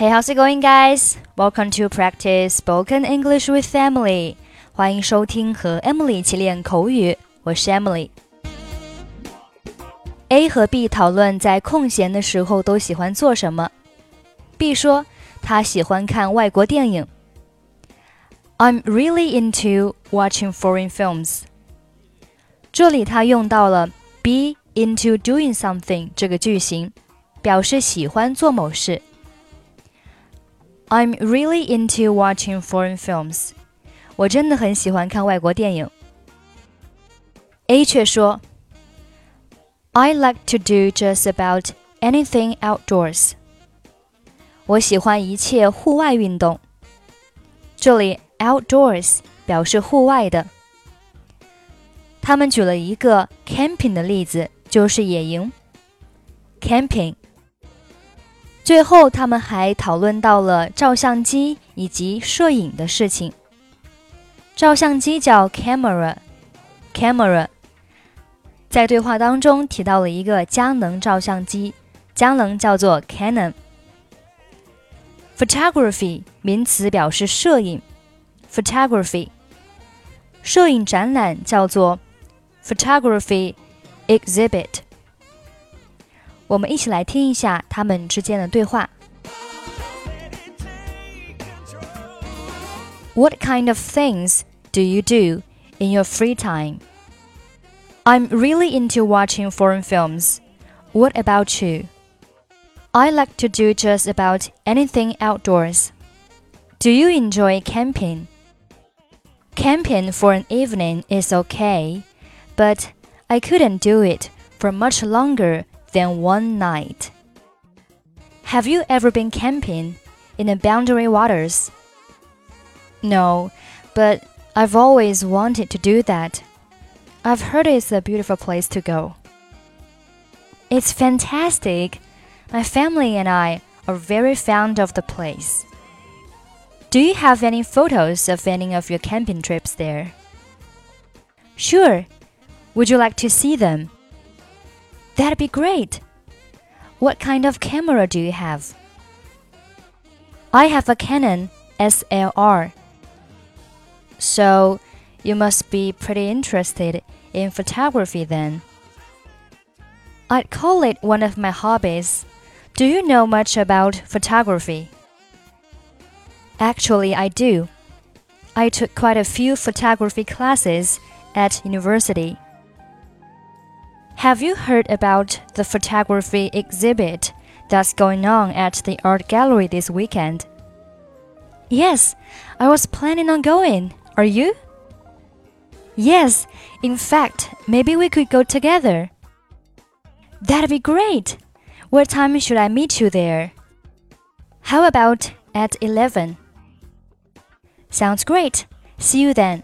Hey, how's it going, guys? Welcome to practice spoken English with Emily. 欢迎收听和 Emily 一起练口语，我是 Emily。A 和 B 讨论在空闲的时候都喜欢做什么。B 说他喜欢看外国电影。I'm really into watching foreign films. 这里他用到了 be into doing something 这个句型，表示喜欢做某事。 I'm really into watching foreign films. 我真的很喜欢看外国电影。A 却说，I like to do just about anything outdoors. 我喜欢一切户外运动。这里 outdoors 表示户外的。他们举了一个 camping 的例子，就是野营。camping。 最后，他们还讨论到了照相机以及摄影的事情。照相机叫 camera，camera。在对话当中提到了一个佳能照相机，佳能叫做 Canon。Photography 名词表示摄影，photography。摄影展览叫做 photography exhibit。我们一起来听一下他们之间的对话。What kind of things do you do in your free time? I'm really into watching foreign films. What about you? I like to do just about anything outdoors. Do you enjoy camping? Camping for an evening is okay, but I couldn't do it for much longer than one night. Have you ever been camping in the boundary waters? No, but I've always wanted to do that. I've heard it's a beautiful place to go. It's fantastic. My family and I are very fond of the place. Do you have any photos of any of your camping trips there? Sure. Would you like to see them? That'd be great. What kind of camera do you have? I have a Canon SLR. So, you must be pretty interested in photography then. I'd call it one of my hobbies. Do you know much about photography? Actually, I do. I took quite a few photography classes at university. Have you heard about the photography exhibit that's going on at the art gallery this weekend? Yes, I was planning on going. Are you? Yes, in fact, maybe we could go together. That'd be great. What time should I meet you there? How about at 11? Sounds great. See you then.